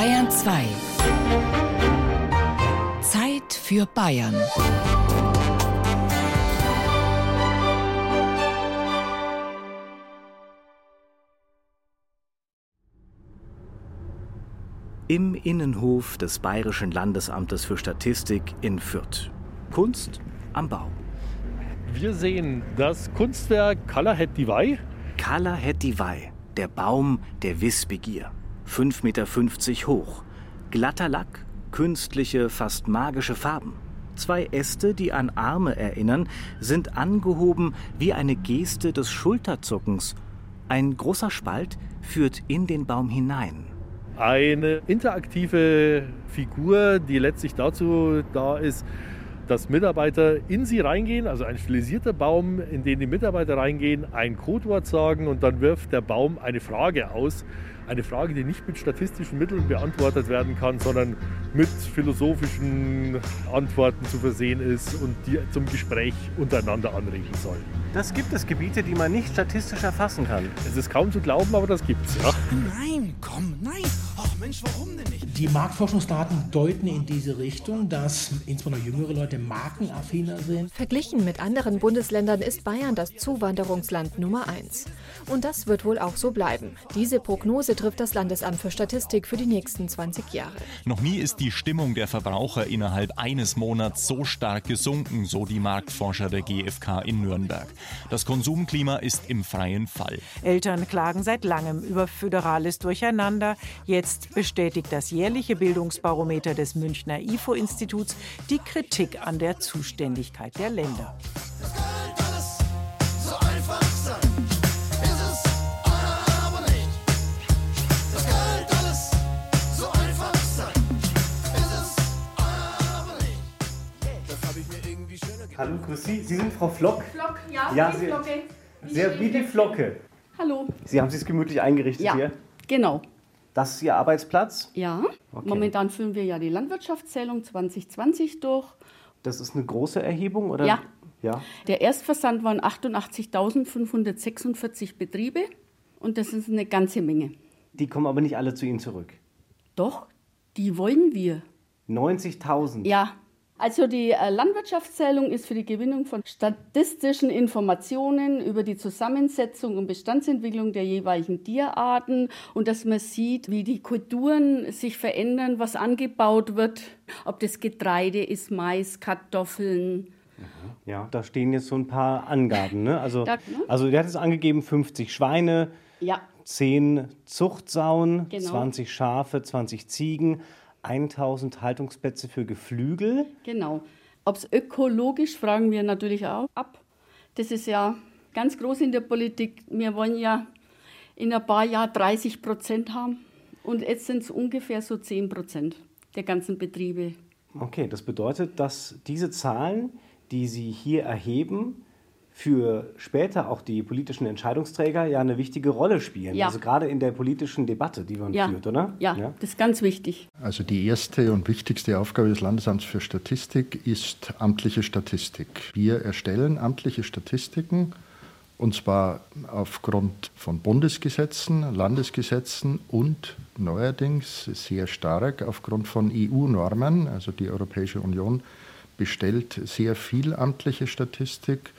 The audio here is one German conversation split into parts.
Bayern 2. Zeit für Bayern. Im Innenhof des Bayerischen Landesamtes für Statistik in Fürth. Kunst am Bau. Wir sehen das Kunstwerk Kala Het Divai. Kala Het Divai, der Baum der Wissbegier. 5,50 Meter hoch. Glatter Lack, künstliche, fast magische Farben. Zwei Äste, die an Arme erinnern, sind angehoben wie eine Geste des Schulterzuckens. Ein großer Spalt führt in den Baum hinein. Eine interaktive Figur, die letztlich dazu da ist, dass Mitarbeiter in sie reingehen, also ein stilisierter Baum, in den die Mitarbeiter reingehen, ein Codewort sagen und dann wirft der Baum eine Frage aus. Eine Frage, die nicht mit statistischen Mitteln beantwortet werden kann, sondern mit philosophischen Antworten zu versehen ist und die zum Gespräch untereinander anregen soll. Das gibt es Gebiete, die man nicht statistisch erfassen kann. Es ist kaum zu glauben, aber das gibt's, ja. Nein, komm, nein. Ach Mensch, warum denn nicht? Die Marktforschungsdaten deuten in diese Richtung, dass insbesondere jüngere Leute markenaffiner sind. Verglichen mit anderen Bundesländern ist Bayern das Zuwanderungsland Nummer eins. Und das wird wohl auch so bleiben. Diese Prognose trifft das Landesamt für Statistik für die nächsten 20 Jahre. Noch nie ist die Stimmung der Verbraucher innerhalb eines Monats so stark gesunken, so die Marktforscher der GfK in Nürnberg. Das Konsumklima ist im freien Fall. Eltern klagen seit langem über föderales Durcheinander. Jetzt bestätigt das jährliche Bildungsbarometer des Münchner IFO-Instituts die Kritik an der Zuständigkeit der Länder. Hallo, grüß Sie. Sie sind Frau Flock? Flock, ja, Ja, Sie- Flocke. Sehr wie die Flocke. Hallo. Sie haben sich gemütlich eingerichtet Ja, hier. genau. Das ist Ihr Arbeitsplatz? Ja, Okay. momentan führen wir ja die Landwirtschaftszählung 2020 durch. Das ist eine große Erhebung, oder? Ja. Ja. Der Erstversand waren 88.546 Betriebe und das ist eine ganze Menge. Die kommen aber nicht alle zu Ihnen zurück. Doch, die wollen wir. 90.000. Ja, also die äh, Landwirtschaftszählung ist für die Gewinnung von statistischen Informationen über die Zusammensetzung und Bestandsentwicklung der jeweiligen Tierarten und dass man sieht, wie die Kulturen sich verändern, was angebaut wird, ob das Getreide ist, Mais, Kartoffeln. Ja, da stehen jetzt so ein paar Angaben. Ne? Also, Da, ne? also der hat es angegeben, 50 Schweine, Ja, 10 Zuchtsauen, Genau. 20 Schafe, 20 Ziegen, 1000 Haltungsplätze für Geflügel. genau. Ob es ökologisch, fragen wir natürlich auch ab. Das ist ja ganz groß in der Politik. Wir wollen ja in ein paar Jahren 30 Prozent haben und jetzt sind es ungefähr so 10 Prozent der ganzen Betriebe. Okay, das bedeutet, dass diese Zahlen, die Sie hier erheben, für später auch die politischen Entscheidungsträger ja eine wichtige Rolle spielen. Ja. Also gerade in der politischen Debatte, die man Ja, führt, oder? ja, das ist ganz wichtig. Also die erste und wichtigste Aufgabe des Landesamts für Statistik ist amtliche Statistik. Wir erstellen amtliche Statistiken und zwar aufgrund von Bundesgesetzen, Landesgesetzen und neuerdings sehr stark aufgrund von EU-Normen. Also die Europäische Union bestellt sehr viel amtliche Statistik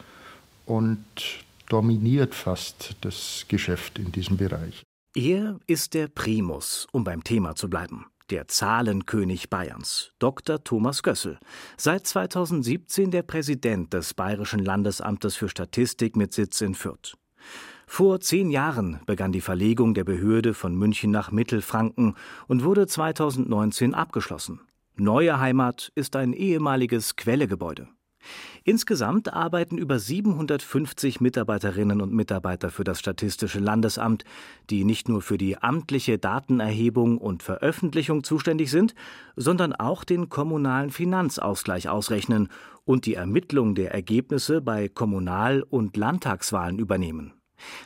und dominiert fast das Geschäft in diesem Bereich. Er ist der Primus, um beim Thema zu bleiben. Der Zahlenkönig Bayerns, Dr. Thomas Gössel. Seit 2017 der Präsident des Bayerischen Landesamtes für Statistik mit Sitz in Fürth. Vor zehn Jahren begann die Verlegung der Behörde von München nach Mittelfranken und wurde 2019 abgeschlossen. Neue Heimat ist ein ehemaliges Quellegebäude. Insgesamt arbeiten über 750 Mitarbeiterinnen und Mitarbeiter für das Statistische Landesamt, die nicht nur für die amtliche Datenerhebung und Veröffentlichung zuständig sind, sondern auch den kommunalen Finanzausgleich ausrechnen und die Ermittlung der Ergebnisse bei Kommunal- und Landtagswahlen übernehmen.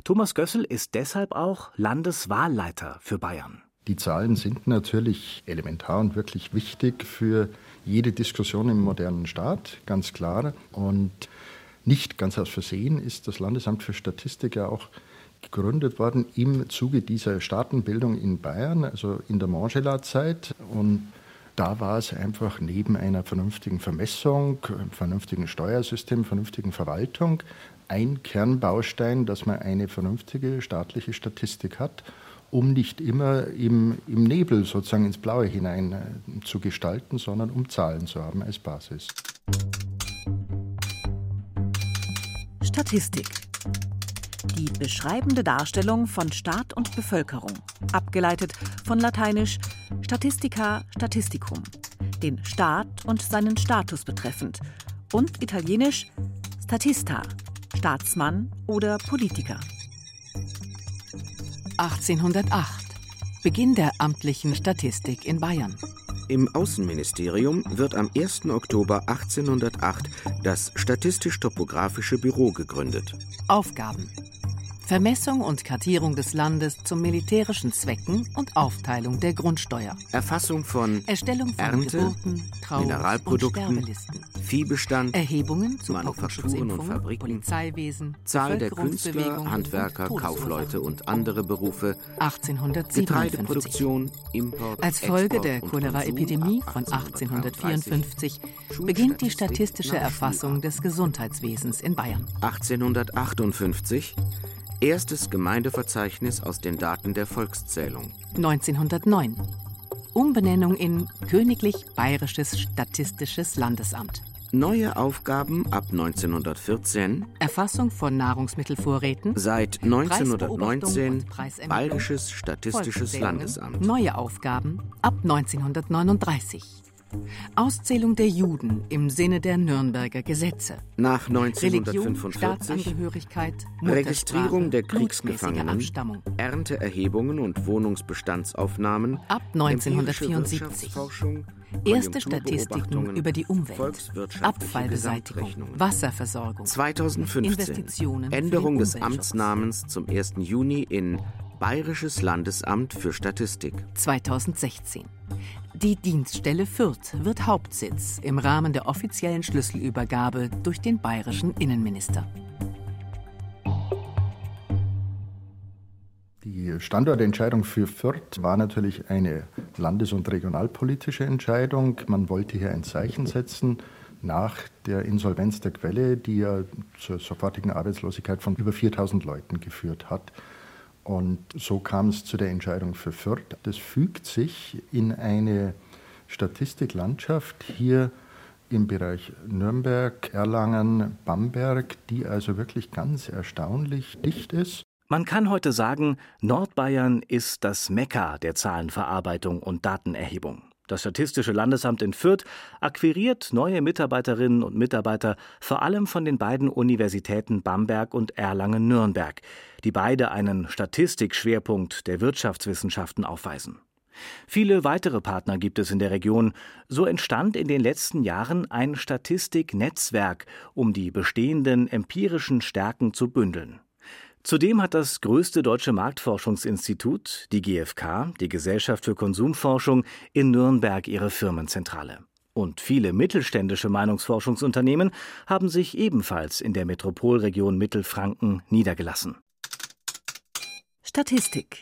Thomas Gössel ist deshalb auch Landeswahlleiter für Bayern. Die Zahlen sind natürlich elementar und wirklich wichtig für jede Diskussion im modernen Staat, ganz klar. Und nicht ganz aus Versehen ist das Landesamt für Statistik ja auch gegründet worden im Zuge dieser Staatenbildung in Bayern, also in der Montgelat-Zeit. Und da war es einfach neben einer vernünftigen Vermessung, einem vernünftigen Steuersystem, vernünftigen Verwaltung ein Kernbaustein, dass man eine vernünftige staatliche Statistik hat, um nicht immer im, im Nebel sozusagen ins Blaue hinein äh, zu gestalten, sondern um Zahlen zu haben als Basis. Statistik. Die beschreibende Darstellung von Staat und Bevölkerung, abgeleitet von lateinisch Statistica Statisticum, den Staat und seinen Status betreffend, und italienisch Statista, Staatsmann oder Politiker. 1808. Beginn der amtlichen Statistik in Bayern. Im Außenministerium wird am 1. Oktober 1808 das Statistisch-Topographische Büro gegründet. Aufgaben Vermessung und Kartierung des Landes zu militärischen Zwecken und Aufteilung der Grundsteuer. Erfassung von Erstellung von Ernte, Geburten, Trauer Mineralprodukten. Viehbestand, Erhebungen zu Manufakturen und Fabriken, Polizeiwesen, Zahl der Künstler, Handwerker, und Kaufleute und andere Berufe, 1857. Getreideproduktion, Import, Als Folge Export der Cholera-Epidemie von ab 1854 beginnt die statistische Erfassung des Gesundheitswesens in Bayern. 1858 Erstes Gemeindeverzeichnis aus den Daten der Volkszählung. 1909 Umbenennung in Königlich Bayerisches Statistisches Landesamt. Neue Aufgaben ab 1914. Erfassung von Nahrungsmittelvorräten. Seit Preisbeobachtung 1919 und Preisermittlung, Bayerisches Statistisches Landesamt. Neue Aufgaben ab 1939. Auszählung der Juden im Sinne der Nürnberger Gesetze. Nach Religion, 1945 Staatsangehörigkeit, Muttersprache, Registrierung der Kriegsgefangenen. Ernteerhebungen und Wohnungsbestandsaufnahmen, Ab empirische 1974. Wirtschaftsforschung, Erste Statistiken über die Umwelt, Abfallbeseitigung. Wasserversorgung, 2015 Investitionen für Änderung des. Amtsnamens zum 1. Juni in Bayerisches Landesamt für Statistik. 2016. Die Dienststelle Fürth wird Hauptsitz im Rahmen der offiziellen Schlüsselübergabe durch den bayerischen Innenminister. Die Standortentscheidung für Fürth war natürlich eine landes- und regionalpolitische Entscheidung. Man wollte hier ein Zeichen setzen nach der Insolvenz der Quelle, die ja zur sofortigen Arbeitslosigkeit von über 4000 Leuten geführt hat. Und so kam es zu der Entscheidung für Fürth. Das fügt sich in eine Statistiklandschaft hier im Bereich Nürnberg, Erlangen, Bamberg, die also wirklich ganz erstaunlich dicht ist. Man kann heute sagen, Nordbayern ist das Mekka der Zahlenverarbeitung und Datenerhebung. Das Statistische Landesamt in Fürth akquiriert neue Mitarbeiterinnen und Mitarbeiter vor allem von den beiden Universitäten Bamberg und Erlangen-Nürnberg, die beide einen Statistikschwerpunkt der Wirtschaftswissenschaften aufweisen. Viele weitere Partner gibt es in der Region. So entstand in den letzten Jahren ein Statistiknetzwerk, um die bestehenden empirischen Stärken zu bündeln. Zudem hat das größte deutsche Marktforschungsinstitut, die GfK, die Gesellschaft für Konsumforschung, in Nürnberg ihre Firmenzentrale. Und viele mittelständische Meinungsforschungsunternehmen haben sich ebenfalls in der Metropolregion Mittelfranken niedergelassen. Statistik.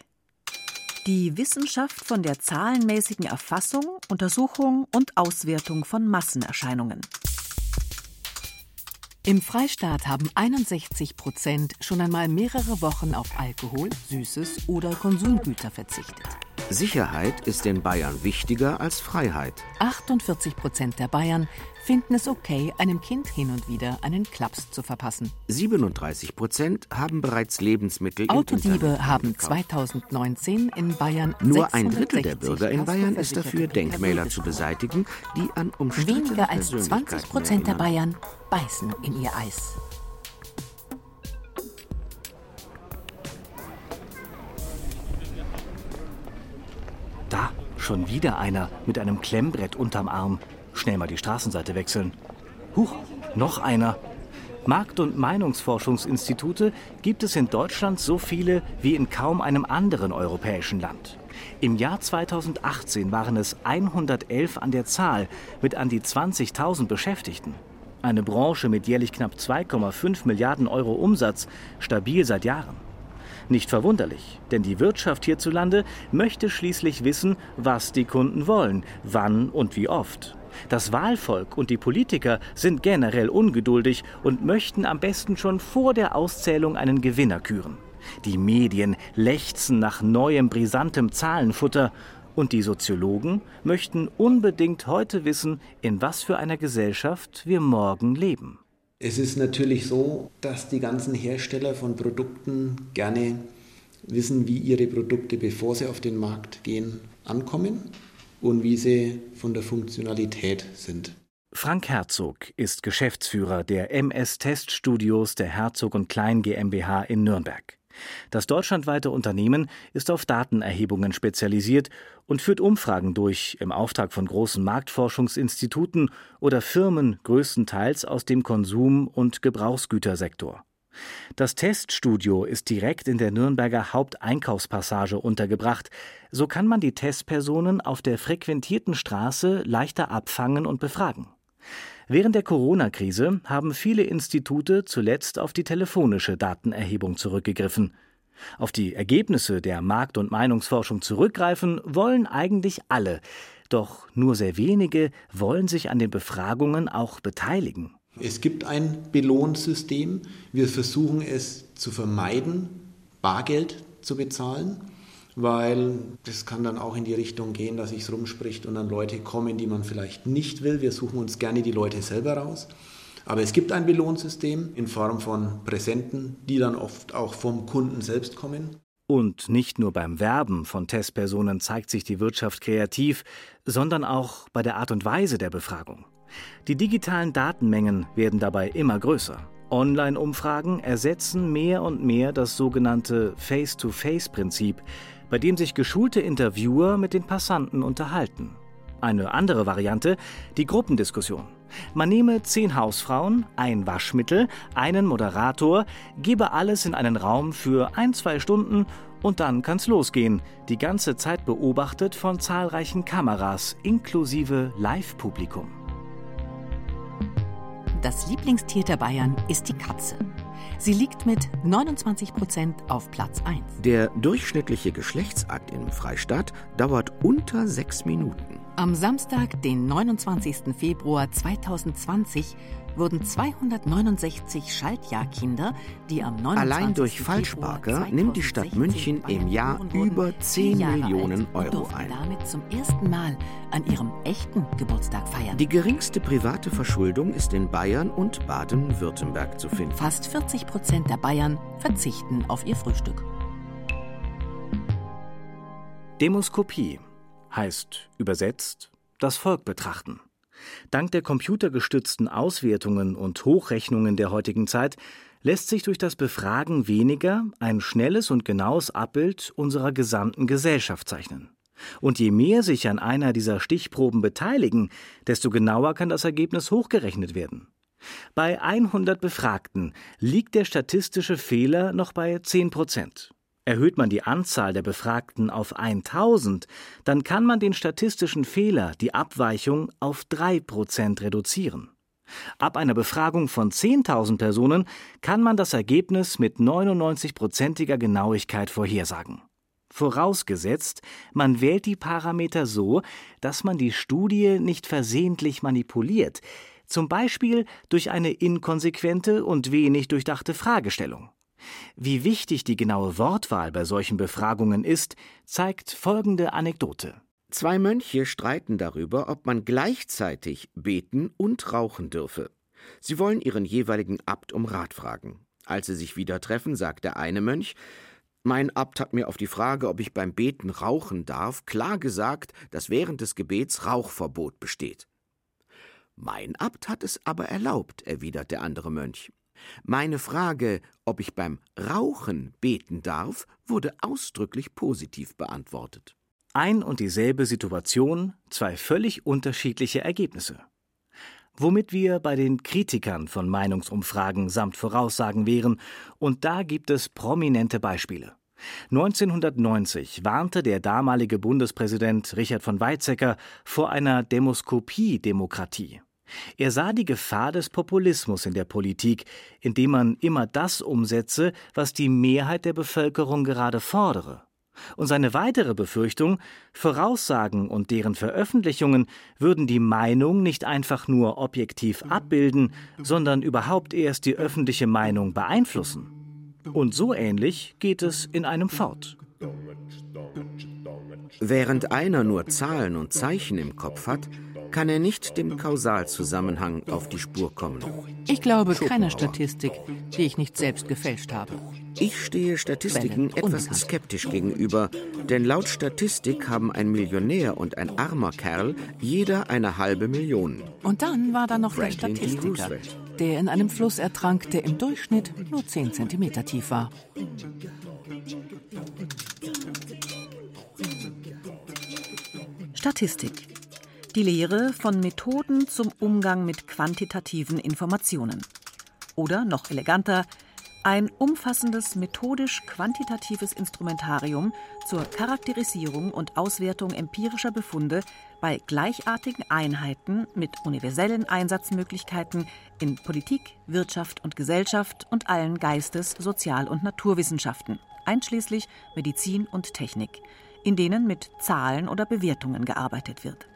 Die Wissenschaft von der zahlenmäßigen Erfassung, Untersuchung und Auswertung von Massenerscheinungen. Im Freistaat haben 61 Prozent schon einmal mehrere Wochen auf Alkohol, Süßes oder Konsumgüter verzichtet. Sicherheit ist in Bayern wichtiger als Freiheit. 48 Prozent der Bayern finden es okay, einem Kind hin und wieder einen Klaps zu verpassen. 37 Prozent haben bereits Lebensmittel Autodiebe haben gekauft. 2019 in Bayern Nur ein Drittel der 660 Bürger in Bayern ist dafür, Denkmäler zu beseitigen, die an umstrittene Weniger als 20 Persönlichkeiten Prozent der. Bayern beißen in ihr Eis. Schon wieder einer mit einem Klemmbrett unterm Arm. Schnell mal die Straßenseite wechseln. Huch, noch einer. Markt- und Meinungsforschungsinstitute gibt es in Deutschland so viele wie in kaum einem anderen europäischen Land. Im Jahr 2018 waren es 111 an der Zahl mit an die 20.000 Beschäftigten. Eine Branche mit jährlich knapp 2,5 Milliarden Euro Umsatz, stabil seit Jahren. Nicht verwunderlich, denn die Wirtschaft hierzulande möchte schließlich wissen, was die Kunden wollen, wann und wie oft. Das Wahlvolk und die Politiker sind generell ungeduldig und möchten am besten schon vor der Auszählung einen Gewinner küren. Die Medien lechzen nach neuem brisantem Zahlenfutter und die Soziologen möchten unbedingt heute wissen, in was für einer Gesellschaft wir morgen leben. Es ist natürlich so, dass die ganzen Hersteller von Produkten gerne wissen, wie ihre Produkte, bevor sie auf den Markt gehen, ankommen und wie sie von der Funktionalität sind. Frank Herzog ist Geschäftsführer der MS Teststudios der Herzog und Klein GmbH in Nürnberg. Das deutschlandweite Unternehmen ist auf Datenerhebungen spezialisiert und führt Umfragen durch im Auftrag von großen Marktforschungsinstituten oder Firmen größtenteils aus dem Konsum- und Gebrauchsgütersektor. Das Teststudio ist direkt in der Nürnberger Haupteinkaufspassage untergebracht. So kann man die Testpersonen auf der frequentierten Straße leichter abfangen und befragen. Während der Corona-Krise haben viele Institute zuletzt auf die telefonische Datenerhebung zurückgegriffen. Auf die Ergebnisse der Markt- und Meinungsforschung zurückgreifen wollen eigentlich alle, doch nur sehr wenige wollen sich an den Befragungen auch beteiligen. Es gibt ein Belohnsystem. Wir versuchen es zu vermeiden, Bargeld zu bezahlen weil das kann dann auch in die Richtung gehen, dass sich rumspricht und dann Leute kommen, die man vielleicht nicht will. Wir suchen uns gerne die Leute selber raus. Aber es gibt ein Belohnsystem in Form von Präsenten, die dann oft auch vom Kunden selbst kommen. Und nicht nur beim Werben von Testpersonen zeigt sich die Wirtschaft kreativ, sondern auch bei der Art und Weise der Befragung. Die digitalen Datenmengen werden dabei immer größer. Online-Umfragen ersetzen mehr und mehr das sogenannte Face-to-Face-Prinzip, bei dem sich geschulte Interviewer mit den Passanten unterhalten. Eine andere Variante, die Gruppendiskussion. Man nehme zehn Hausfrauen, ein Waschmittel, einen Moderator, gebe alles in einen Raum für ein, zwei Stunden und dann kann's losgehen. Die ganze Zeit beobachtet von zahlreichen Kameras inklusive Live-Publikum. Das Lieblingstier der Bayern ist die Katze. Sie liegt mit 29 Prozent auf Platz 1. Der durchschnittliche Geschlechtsakt im Freistaat dauert unter sechs Minuten. Am Samstag, den 29. Februar 2020, wurden 269 Schaltjahrkinder, die am 29. Allein durch Falschparker nimmt die Stadt München im Jahr über 10 Millionen Euro ein. damit zum ersten Mal an ihrem echten Geburtstag feiern. Die geringste private Verschuldung ist in Bayern und Baden-Württemberg zu finden. Fast 40 Prozent der Bayern verzichten auf ihr Frühstück. Demoskopie heißt übersetzt das Volk betrachten. Dank der computergestützten Auswertungen und Hochrechnungen der heutigen Zeit lässt sich durch das Befragen weniger ein schnelles und genaues Abbild unserer gesamten Gesellschaft zeichnen. Und je mehr sich an einer dieser Stichproben beteiligen, desto genauer kann das Ergebnis hochgerechnet werden. Bei 100 Befragten liegt der statistische Fehler noch bei 10 Prozent. Erhöht man die Anzahl der Befragten auf 1000, dann kann man den statistischen Fehler, die Abweichung, auf 3% reduzieren. Ab einer Befragung von 10.000 Personen kann man das Ergebnis mit 99%iger Genauigkeit vorhersagen. Vorausgesetzt, man wählt die Parameter so, dass man die Studie nicht versehentlich manipuliert, zum Beispiel durch eine inkonsequente und wenig durchdachte Fragestellung. Wie wichtig die genaue Wortwahl bei solchen Befragungen ist, zeigt folgende Anekdote. Zwei Mönche streiten darüber, ob man gleichzeitig beten und rauchen dürfe. Sie wollen ihren jeweiligen Abt um Rat fragen. Als sie sich wieder treffen, sagt der eine Mönch Mein Abt hat mir auf die Frage, ob ich beim Beten rauchen darf, klar gesagt, dass während des Gebets Rauchverbot besteht. Mein Abt hat es aber erlaubt, erwidert der andere Mönch. Meine Frage, ob ich beim Rauchen beten darf, wurde ausdrücklich positiv beantwortet. Ein und dieselbe Situation, zwei völlig unterschiedliche Ergebnisse. Womit wir bei den Kritikern von Meinungsumfragen samt Voraussagen wären, und da gibt es prominente Beispiele. 1990 warnte der damalige Bundespräsident Richard von Weizsäcker vor einer Demoskopie-Demokratie. Er sah die Gefahr des Populismus in der Politik, indem man immer das umsetze, was die Mehrheit der Bevölkerung gerade fordere. Und seine weitere Befürchtung, Voraussagen und deren Veröffentlichungen würden die Meinung nicht einfach nur objektiv abbilden, sondern überhaupt erst die öffentliche Meinung beeinflussen. Und so ähnlich geht es in einem fort. Während einer nur Zahlen und Zeichen im Kopf hat, kann er nicht dem Kausalzusammenhang auf die Spur kommen. Ich glaube keiner Statistik, die ich nicht selbst gefälscht habe. Ich stehe Statistiken etwas skeptisch gegenüber, denn laut Statistik haben ein Millionär und ein armer Kerl jeder eine halbe Million. Und dann war da noch Franklin der. Statistiker, der in einem Fluss ertrank, der im Durchschnitt nur 10 cm tief war. Statistik. Die Lehre von Methoden zum Umgang mit quantitativen Informationen. Oder noch eleganter, ein umfassendes methodisch-quantitatives Instrumentarium zur Charakterisierung und Auswertung empirischer Befunde bei gleichartigen Einheiten mit universellen Einsatzmöglichkeiten in Politik, Wirtschaft und Gesellschaft und allen Geistes-, Sozial- und Naturwissenschaften, einschließlich Medizin und Technik, in denen mit Zahlen oder Bewertungen gearbeitet wird.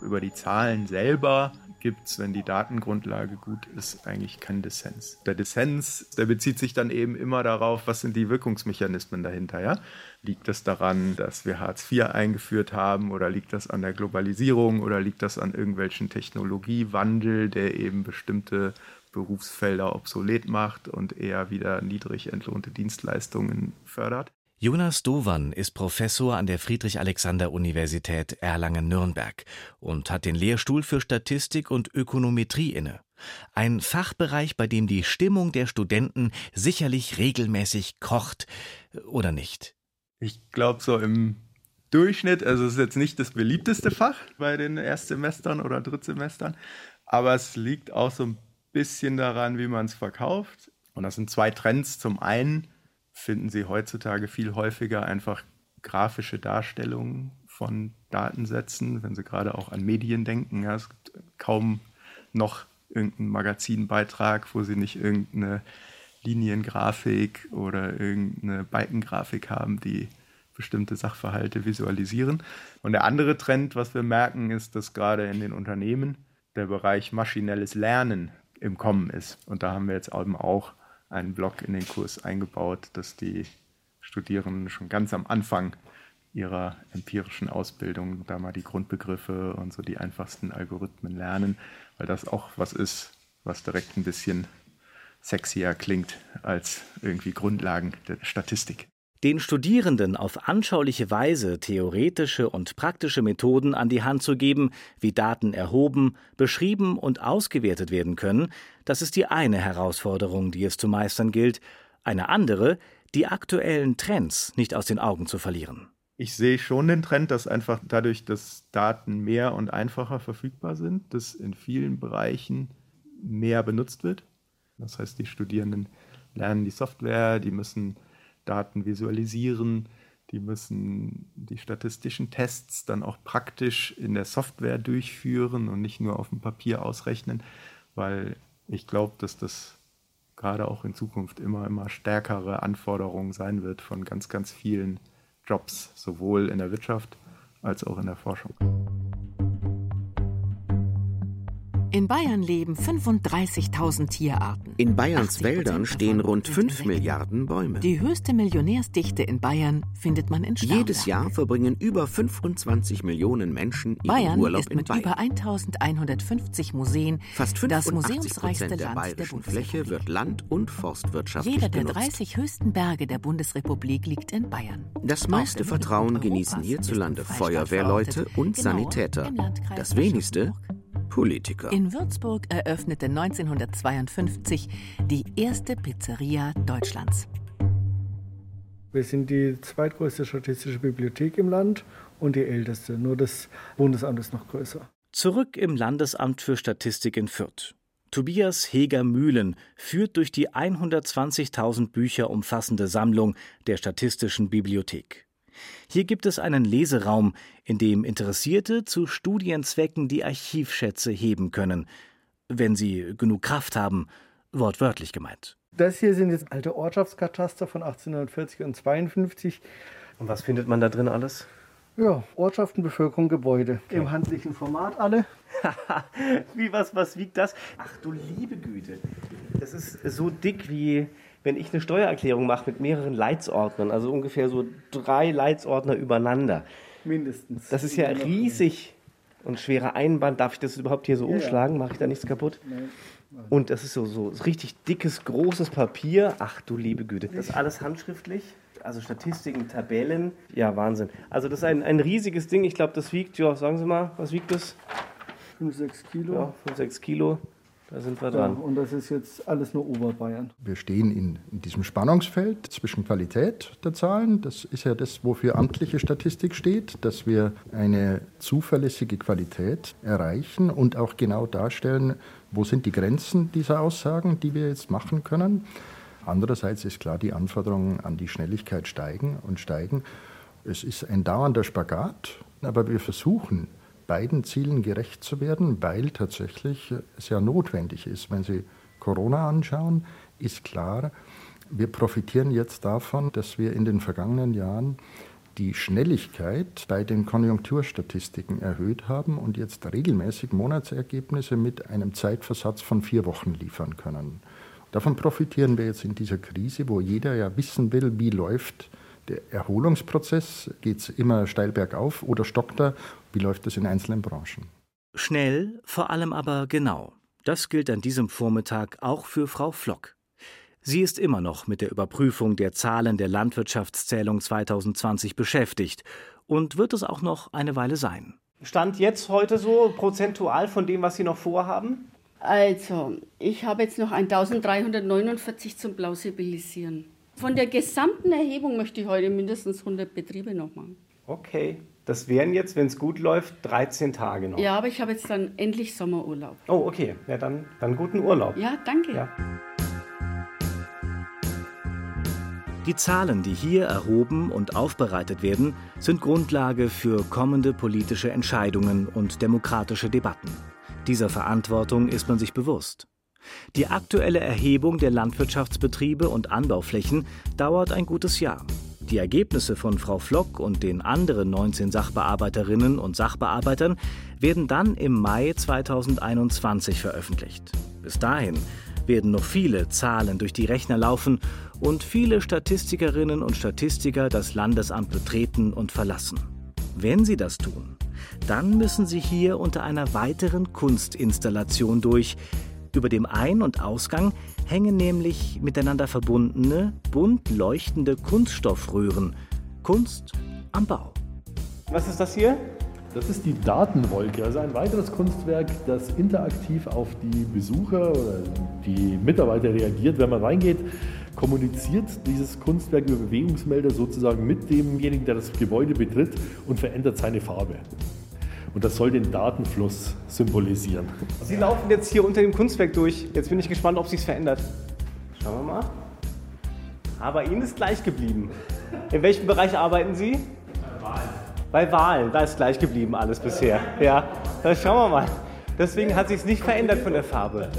Über die Zahlen selber gibt es, wenn die Datengrundlage gut ist, eigentlich keinen Dissens. Der Dissens, der bezieht sich dann eben immer darauf, was sind die Wirkungsmechanismen dahinter. Ja? Liegt das daran, dass wir Hartz IV eingeführt haben oder liegt das an der Globalisierung oder liegt das an irgendwelchen Technologiewandel, der eben bestimmte Berufsfelder obsolet macht und eher wieder niedrig entlohnte Dienstleistungen fördert? Jonas Dovan ist Professor an der Friedrich-Alexander-Universität Erlangen-Nürnberg und hat den Lehrstuhl für Statistik und Ökonometrie inne. Ein Fachbereich, bei dem die Stimmung der Studenten sicherlich regelmäßig kocht, oder nicht? Ich glaube, so im Durchschnitt, also es ist jetzt nicht das beliebteste Fach bei den Erstsemestern oder Drittsemestern, aber es liegt auch so ein bisschen daran, wie man es verkauft. Und das sind zwei Trends. Zum einen finden Sie heutzutage viel häufiger einfach grafische Darstellungen von Datensätzen, wenn Sie gerade auch an Medien denken. Ja, es gibt kaum noch irgendeinen Magazinbeitrag, wo Sie nicht irgendeine Liniengrafik oder irgendeine Balkengrafik haben, die bestimmte Sachverhalte visualisieren. Und der andere Trend, was wir merken, ist, dass gerade in den Unternehmen der Bereich maschinelles Lernen im Kommen ist. Und da haben wir jetzt eben auch einen Block in den Kurs eingebaut, dass die Studierenden schon ganz am Anfang ihrer empirischen Ausbildung da mal die Grundbegriffe und so die einfachsten Algorithmen lernen, weil das auch was ist, was direkt ein bisschen sexier klingt als irgendwie Grundlagen der Statistik. Den Studierenden auf anschauliche Weise theoretische und praktische Methoden an die Hand zu geben, wie Daten erhoben, beschrieben und ausgewertet werden können, das ist die eine Herausforderung, die es zu meistern gilt, eine andere, die aktuellen Trends nicht aus den Augen zu verlieren. Ich sehe schon den Trend, dass einfach dadurch, dass Daten mehr und einfacher verfügbar sind, dass in vielen Bereichen mehr benutzt wird. Das heißt, die Studierenden lernen die Software, die müssen Daten visualisieren, die müssen die statistischen Tests dann auch praktisch in der Software durchführen und nicht nur auf dem Papier ausrechnen, weil ich glaube, dass das gerade auch in Zukunft immer, immer stärkere Anforderungen sein wird von ganz, ganz vielen Jobs, sowohl in der Wirtschaft als auch in der Forschung. In Bayern leben 35.000 Tierarten. In Bayerns Wäldern stehen rund 5 Milliarden Bäume. Die höchste Millionärsdichte in Bayern findet man in Starnberg. Jedes Jahr verbringen über 25 Millionen Menschen ihren Bayern Urlaub ist in mit Bayern. über 1150 Museen Fast das 85 museumsreichste Prozent der Land der bayerischen Bundesrepublik. Fläche wird land- und forstwirtschaftlich Jeder der genutzt. 30 höchsten Berge der Bundesrepublik liegt in Bayern. Das meiste Vertrauen genießen hierzulande Feuerwehrleute und genauer Sanitäter. Das wenigste Politiker. In Würzburg eröffnete 1952 die erste Pizzeria Deutschlands. Wir sind die zweitgrößte statistische Bibliothek im Land und die älteste. Nur das Bundesamt ist noch größer. Zurück im Landesamt für Statistik in Fürth. Tobias Heger-Mühlen führt durch die 120.000 Bücher umfassende Sammlung der Statistischen Bibliothek. Hier gibt es einen Leseraum, in dem Interessierte zu Studienzwecken die Archivschätze heben können, wenn sie genug Kraft haben, wortwörtlich gemeint. Das hier sind jetzt alte Ortschaftskataster von 1840 und 52. Und was findet man da drin alles? Ja, Ortschaften, Bevölkerung, Gebäude. Okay. Im handlichen Format alle. wie was, was wiegt das? Ach du liebe Güte. Das ist so dick wie wenn ich eine Steuererklärung mache mit mehreren Leitsordnern, also ungefähr so drei Leitsordner übereinander. Mindestens. Das ist ja riesig und schwerer Einband. Darf ich das überhaupt hier so ja, umschlagen? Mache ich da nichts kaputt? Nein. Und das ist so, so richtig dickes, großes Papier. Ach du liebe Güte. Das ist alles handschriftlich. Also Statistiken, Tabellen. Ja, Wahnsinn. Also das ist ein, ein riesiges Ding. Ich glaube, das wiegt, ja, sagen Sie mal, was wiegt das? 5, 6 Kilo. Ja, 5, 6 Kilo. Da sind wir dran. Ja, und das ist jetzt alles nur Oberbayern. Wir stehen in, in, diesem Spannungsfeld zwischen Qualität der Zahlen, das ist ja das, wofür amtliche Statistik steht, dass wir eine zuverlässige Qualität erreichen und auch genau darstellen, wo sind die Grenzen dieser Aussagen, die wir jetzt machen können. Andererseits ist klar, die Anforderungen an die Schnelligkeit steigen und steigen. Es ist ein dauernder Spagat, aber wir versuchen, beiden Zielen gerecht zu werden, weil tatsächlich es ja notwendig ist. Wenn Sie Corona anschauen, ist klar, wir profitieren jetzt davon, dass wir in den vergangenen Jahren die Schnelligkeit bei den Konjunkturstatistiken erhöht haben und jetzt regelmäßig Monatsergebnisse mit einem Zeitversatz von vier Wochen liefern können. Davon profitieren wir jetzt in dieser Krise, wo jeder ja wissen will, wie läuft der Erholungsprozess, geht es immer steil bergauf oder stockt er, wie läuft es in einzelnen Branchen. Schnell, vor allem aber genau. Das gilt an diesem Vormittag auch für Frau Flock. Sie ist immer noch mit der Überprüfung der Zahlen der Landwirtschaftszählung 2020 beschäftigt und wird es auch noch eine Weile sein. Stand jetzt heute so prozentual von dem, was Sie noch vorhaben? Also, ich habe jetzt noch 1349 zum Plausibilisieren. Von der gesamten Erhebung möchte ich heute mindestens 100 Betriebe noch machen. Okay. Das wären jetzt, wenn es gut läuft, 13 Tage noch. Ja, aber ich habe jetzt dann endlich Sommerurlaub. Oh, okay. Ja, dann, dann guten Urlaub. Ja, danke. Ja. Die Zahlen, die hier erhoben und aufbereitet werden, sind Grundlage für kommende politische Entscheidungen und demokratische Debatten. Dieser Verantwortung ist man sich bewusst. Die aktuelle Erhebung der Landwirtschaftsbetriebe und Anbauflächen dauert ein gutes Jahr. Die Ergebnisse von Frau Flock und den anderen 19 Sachbearbeiterinnen und Sachbearbeitern werden dann im Mai 2021 veröffentlicht. Bis dahin werden noch viele Zahlen durch die Rechner laufen und viele Statistikerinnen und Statistiker das Landesamt betreten und verlassen. Wenn sie das tun, dann müssen sie hier unter einer weiteren Kunstinstallation durch. Über dem Ein- und Ausgang hängen nämlich miteinander verbundene, bunt leuchtende Kunststoffröhren. Kunst am Bau. Was ist das hier? Das ist die Datenwolke, also ein weiteres Kunstwerk, das interaktiv auf die Besucher oder die Mitarbeiter reagiert. Wenn man reingeht, kommuniziert dieses Kunstwerk über Bewegungsmelder sozusagen mit demjenigen, der das Gebäude betritt und verändert seine Farbe. Und das soll den Datenfluss symbolisieren. Sie laufen jetzt hier unter dem Kunstwerk durch. Jetzt bin ich gespannt, ob sich verändert. Schauen wir mal. Aber Ihnen ist gleich geblieben. In welchem Bereich arbeiten Sie? Bei Wahlen, da ist gleich geblieben alles bisher. Ja, das schauen wir mal. Deswegen hat sich es nicht verändert von der Farbe.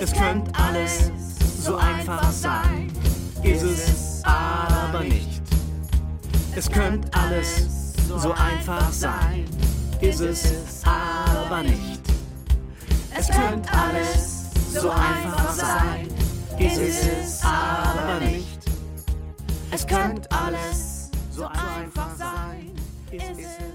Es könnte alles so einfach sein, ist es aber nicht. Es könnte alles so einfach sein, ist es aber nicht. Es könnte alles so einfach sein, ist es aber nicht. Es könnte alles so einfach sein, ist es aber